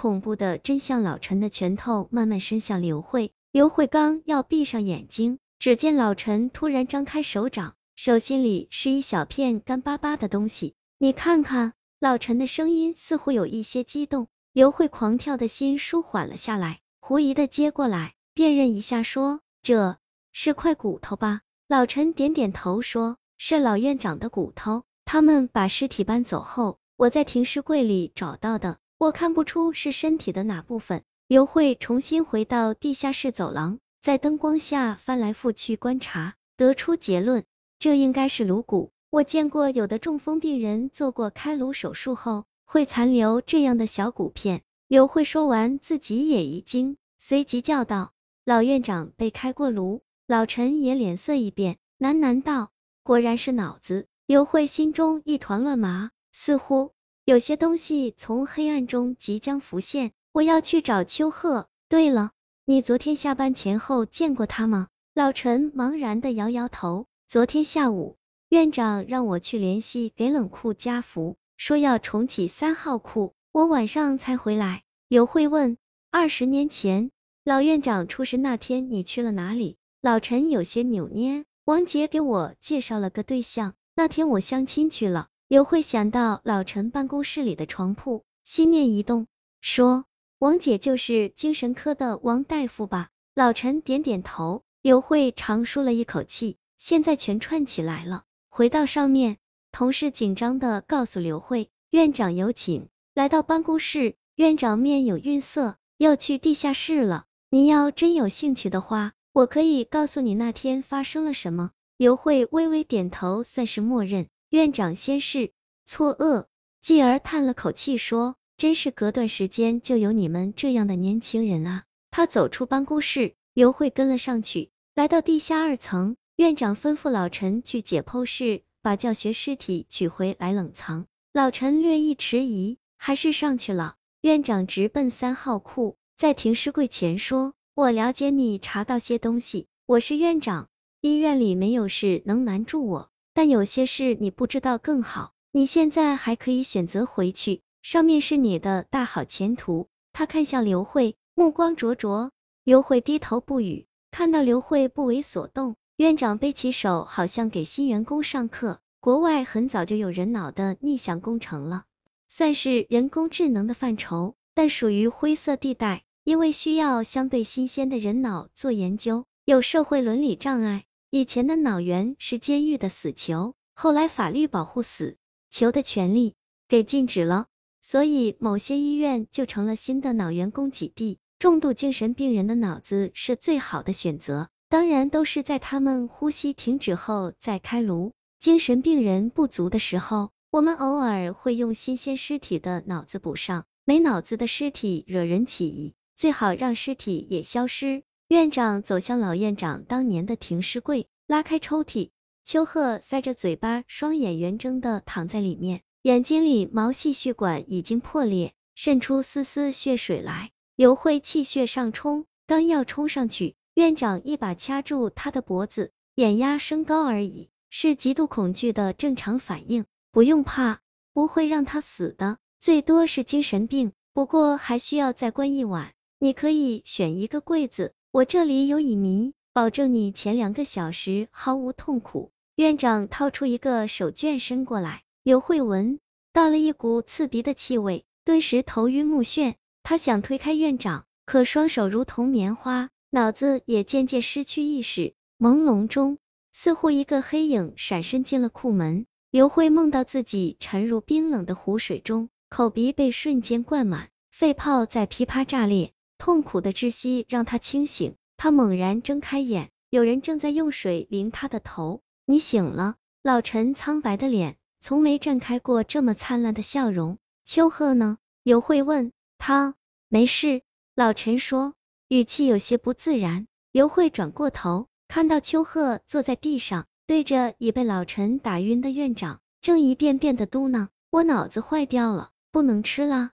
恐怖的真相，老陈的拳头慢慢伸向刘慧，刘慧刚要闭上眼睛，只见老陈突然张开手掌，手心里是一小片干巴巴的东西，你看看。老陈的声音似乎有一些激动，刘慧狂跳的心舒缓了下来，狐疑的接过来辨认一下，说：“这是块骨头吧？”老陈点点头，说：“是老院长的骨头，他们把尸体搬走后，我在停尸柜里找到的，我看不出是身体的哪部分。”刘慧重新回到地下室走廊，在灯光下翻来覆去观察，得出结论：这应该是颅骨。我见过有的中风病人做过开颅手术后会残留这样的小骨片。刘慧说完，自己也一惊，随即叫道：“老院长被开过颅。”老陈也脸色一变，喃喃道：“果然是脑子。”刘慧心中一团乱麻，似乎有些东西从黑暗中即将浮现。我要去找秋鹤。对了，你昨天下班前后见过他吗？老陈茫然的摇摇头。昨天下午。院长让我去联系给冷库加氟，说要重启三号库，我晚上才回来。刘慧问：二十年前老院长出事那天，你去了哪里？老陈有些扭捏。王杰给我介绍了个对象，那天我相亲去了。刘慧想到老陈办公室里的床铺，心念一动，说：王姐就是精神科的王大夫吧？老陈点点头。刘慧长舒了一口气，现在全串起来了。回到上面，同事紧张的告诉刘慧，院长有请。来到办公室，院长面有愠色，要去地下室了。你要真有兴趣的话，我可以告诉你那天发生了什么。刘慧微微点头，算是默认。院长先是错愕，继而叹了口气说：“真是隔段时间就有你们这样的年轻人啊。”他走出办公室，刘慧跟了上去，来到地下二层。院长吩咐老陈去解剖室把教学尸体取回来冷藏。老陈略一迟疑，还是上去了。院长直奔三号库，在停尸柜前说：“我了解你查到些东西，我是院长，医院里没有事能瞒住我，但有些事你不知道更好。你现在还可以选择回去，上面是你的大好前途。”他看向刘慧，目光灼灼。刘慧低头不语，看到刘慧不为所动。院长背起手，好像给新员工上课。国外很早就有人脑的逆向工程了，算是人工智能的范畴，但属于灰色地带，因为需要相对新鲜的人脑做研究，有社会伦理障碍。以前的脑源是监狱的死囚，后来法律保护死囚的权利给禁止了，所以某些医院就成了新的脑源供给地。重度精神病人的脑子是最好的选择。当然都是在他们呼吸停止后再开颅。精神病人不足的时候，我们偶尔会用新鲜尸体的脑子补上。没脑子的尸体惹人起疑，最好让尸体也消失。院长走向老院长当年的停尸柜，拉开抽屉，秋鹤塞着嘴巴，双眼圆睁的躺在里面，眼睛里毛细血管已经破裂，渗出丝丝血水来。刘慧气血上冲，刚要冲上去。院长一把掐住他的脖子，眼压升高而已，是极度恐惧的正常反应，不用怕，不会让他死的，最多是精神病，不过还需要再关一晚。你可以选一个柜子，我这里有乙醚，保证你前两个小时毫无痛苦。院长掏出一个手绢伸过来，刘慧闻到了一股刺鼻的气味，顿时头晕目眩，他想推开院长，可双手如同棉花。脑子也渐渐失去意识，朦胧中，似乎一个黑影闪身进了库门。刘慧梦到自己沉入冰冷的湖水中，口鼻被瞬间灌满，肺泡在噼啪炸裂，痛苦的窒息让他清醒。他猛然睁开眼，有人正在用水淋他的头。你醒了。老陈苍白的脸，从没绽开过这么灿烂的笑容。秋鹤呢？刘慧问。他没事。老陈说。语气有些不自然，刘慧转过头，看到秋鹤坐在地上，对着已被老陈打晕的院长，正一遍遍的嘟囔：“我脑子坏掉了，不能吃了。”